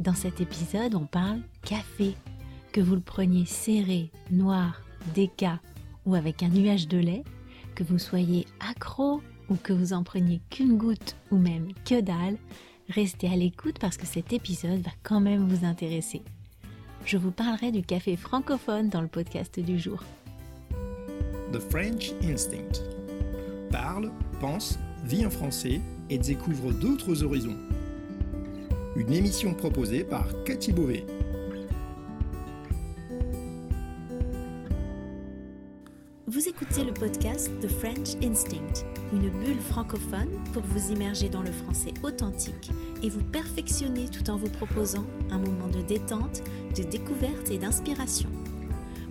Dans cet épisode, on parle café. Que vous le preniez serré, noir, déca ou avec un nuage de lait, que vous soyez accro ou que vous en preniez qu'une goutte ou même que dalle, restez à l'écoute parce que cet épisode va quand même vous intéresser. Je vous parlerai du café francophone dans le podcast du jour. The French Instinct. Parle, pense, vit en français et découvre d'autres horizons une émission proposée par Cathy Beauvais. Vous écoutez le podcast The French Instinct, une bulle francophone pour vous immerger dans le français authentique et vous perfectionner tout en vous proposant un moment de détente, de découverte et d'inspiration.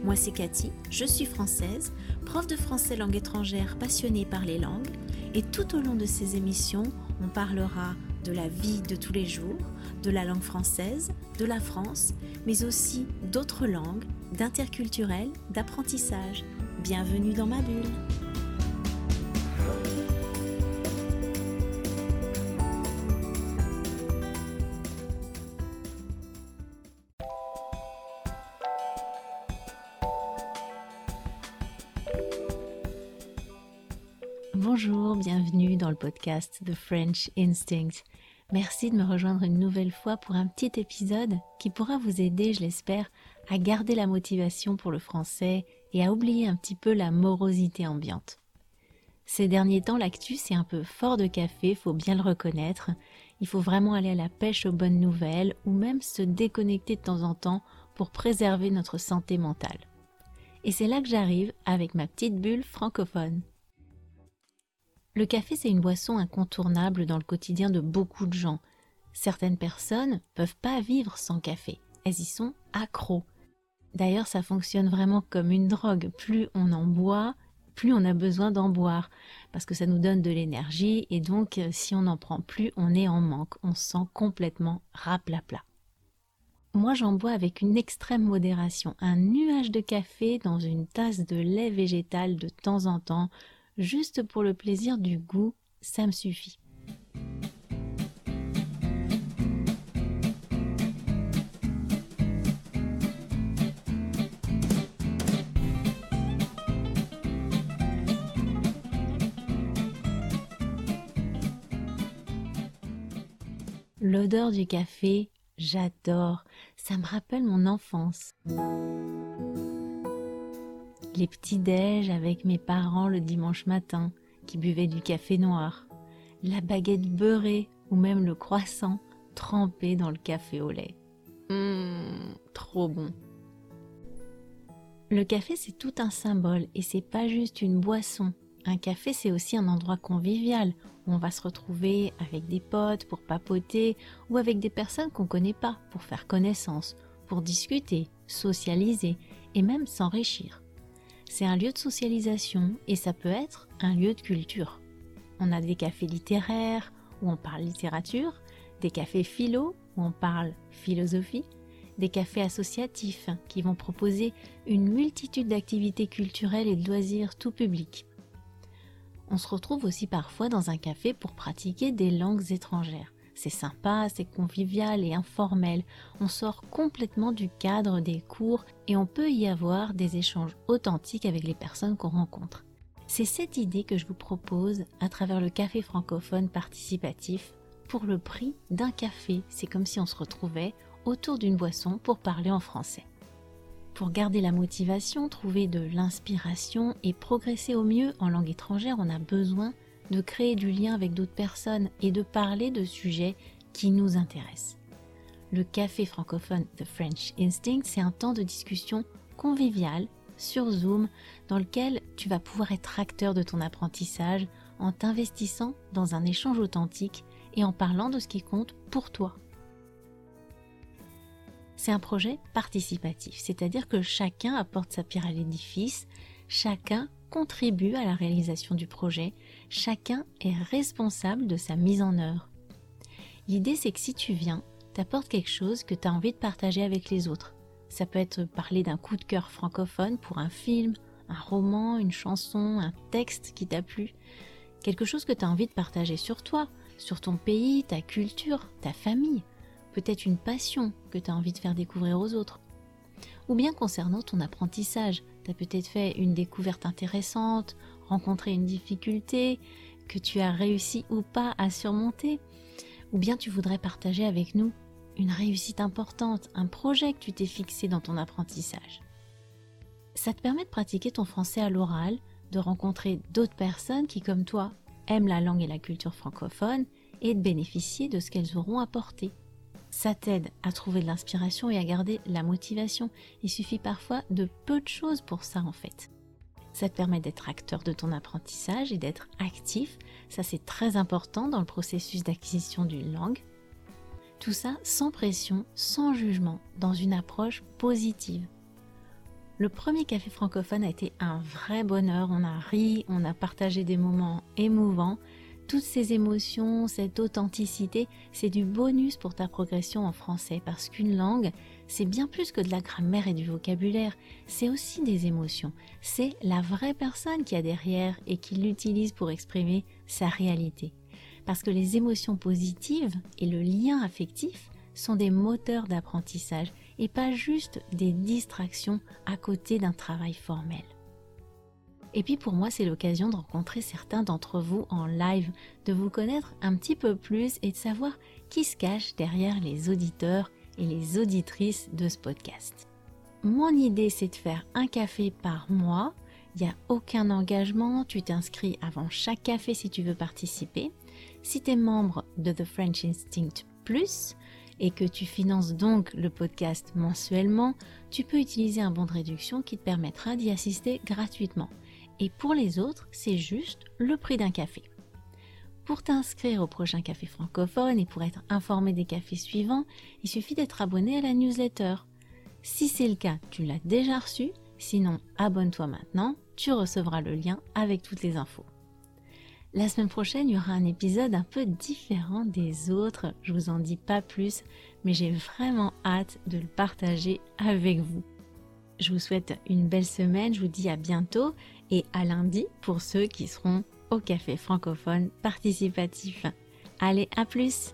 Moi c'est Cathy, je suis française, prof de français langue étrangère passionnée par les langues et tout au long de ces émissions, on parlera de la vie de tous les jours, de la langue française, de la France, mais aussi d'autres langues, d'interculturel, d'apprentissage. Bienvenue dans ma bulle. Bonjour, bienvenue dans le podcast The French Instinct. Merci de me rejoindre une nouvelle fois pour un petit épisode qui pourra vous aider, je l'espère, à garder la motivation pour le français et à oublier un petit peu la morosité ambiante. Ces derniers temps, l'actu c'est un peu fort de café, faut bien le reconnaître. Il faut vraiment aller à la pêche aux bonnes nouvelles ou même se déconnecter de temps en temps pour préserver notre santé mentale. Et c'est là que j'arrive avec ma petite bulle francophone. Le café, c'est une boisson incontournable dans le quotidien de beaucoup de gens. Certaines personnes peuvent pas vivre sans café. Elles y sont accros. D'ailleurs, ça fonctionne vraiment comme une drogue. Plus on en boit, plus on a besoin d'en boire. Parce que ça nous donne de l'énergie et donc, euh, si on n'en prend plus, on est en manque. On se sent complètement raplapla. Moi, j'en bois avec une extrême modération. Un nuage de café dans une tasse de lait végétal de temps en temps juste pour le plaisir du goût, ça me suffit. L'odeur du café, j'adore, ça me rappelle mon enfance les petits déj avec mes parents le dimanche matin qui buvaient du café noir, la baguette beurrée ou même le croissant trempé dans le café au lait. Mmh, trop bon. Le café c'est tout un symbole et c'est pas juste une boisson. Un café c'est aussi un endroit convivial où on va se retrouver avec des potes pour papoter ou avec des personnes qu'on connaît pas pour faire connaissance, pour discuter, socialiser et même s'enrichir c'est un lieu de socialisation et ça peut être un lieu de culture. On a des cafés littéraires où on parle littérature, des cafés philo où on parle philosophie, des cafés associatifs qui vont proposer une multitude d'activités culturelles et de loisirs tout public. On se retrouve aussi parfois dans un café pour pratiquer des langues étrangères. C'est sympa, c'est convivial et informel. On sort complètement du cadre des cours et on peut y avoir des échanges authentiques avec les personnes qu'on rencontre. C'est cette idée que je vous propose à travers le café francophone participatif pour le prix d'un café. C'est comme si on se retrouvait autour d'une boisson pour parler en français. Pour garder la motivation, trouver de l'inspiration et progresser au mieux en langue étrangère, on a besoin de créer du lien avec d'autres personnes et de parler de sujets qui nous intéressent. Le café francophone The French Instinct, c'est un temps de discussion convivial sur Zoom dans lequel tu vas pouvoir être acteur de ton apprentissage en t'investissant dans un échange authentique et en parlant de ce qui compte pour toi. C'est un projet participatif, c'est-à-dire que chacun apporte sa pierre à l'édifice, chacun contribue à la réalisation du projet, chacun est responsable de sa mise en œuvre. L'idée c'est que si tu viens, t'apportes quelque chose que tu as envie de partager avec les autres. Ça peut être parler d'un coup de cœur francophone pour un film, un roman, une chanson, un texte qui t'a plu. Quelque chose que tu as envie de partager sur toi, sur ton pays, ta culture, ta famille. peut-être une passion que tu as envie de faire découvrir aux autres. Ou bien concernant ton apprentissage, tu as peut-être fait une découverte intéressante, rencontré une difficulté que tu as réussi ou pas à surmonter. Ou bien tu voudrais partager avec nous une réussite importante, un projet que tu t'es fixé dans ton apprentissage. Ça te permet de pratiquer ton français à l'oral, de rencontrer d'autres personnes qui, comme toi, aiment la langue et la culture francophone et de bénéficier de ce qu'elles auront apporté. Ça t'aide à trouver de l'inspiration et à garder la motivation. Il suffit parfois de peu de choses pour ça en fait. Ça te permet d'être acteur de ton apprentissage et d'être actif. Ça c'est très important dans le processus d'acquisition d'une langue. Tout ça sans pression, sans jugement, dans une approche positive. Le premier café francophone a été un vrai bonheur. On a ri, on a partagé des moments émouvants toutes ces émotions, cette authenticité, c'est du bonus pour ta progression en français parce qu'une langue, c'est bien plus que de la grammaire et du vocabulaire, c'est aussi des émotions. C'est la vraie personne qui a derrière et qui l'utilise pour exprimer sa réalité. Parce que les émotions positives et le lien affectif sont des moteurs d'apprentissage et pas juste des distractions à côté d'un travail formel. Et puis pour moi, c'est l'occasion de rencontrer certains d'entre vous en live, de vous connaître un petit peu plus et de savoir qui se cache derrière les auditeurs et les auditrices de ce podcast. Mon idée, c'est de faire un café par mois. Il n'y a aucun engagement, tu t'inscris avant chaque café si tu veux participer. Si tu es membre de The French Instinct Plus et que tu finances donc le podcast mensuellement, tu peux utiliser un bon de réduction qui te permettra d'y assister gratuitement et pour les autres, c'est juste le prix d'un café. Pour t'inscrire au prochain café francophone et pour être informé des cafés suivants, il suffit d'être abonné à la newsletter. Si c'est le cas, tu l'as déjà reçu, sinon abonne-toi maintenant, tu recevras le lien avec toutes les infos. La semaine prochaine, il y aura un épisode un peu différent des autres, je vous en dis pas plus, mais j'ai vraiment hâte de le partager avec vous. Je vous souhaite une belle semaine, je vous dis à bientôt et à lundi pour ceux qui seront au café francophone participatif. Allez, à plus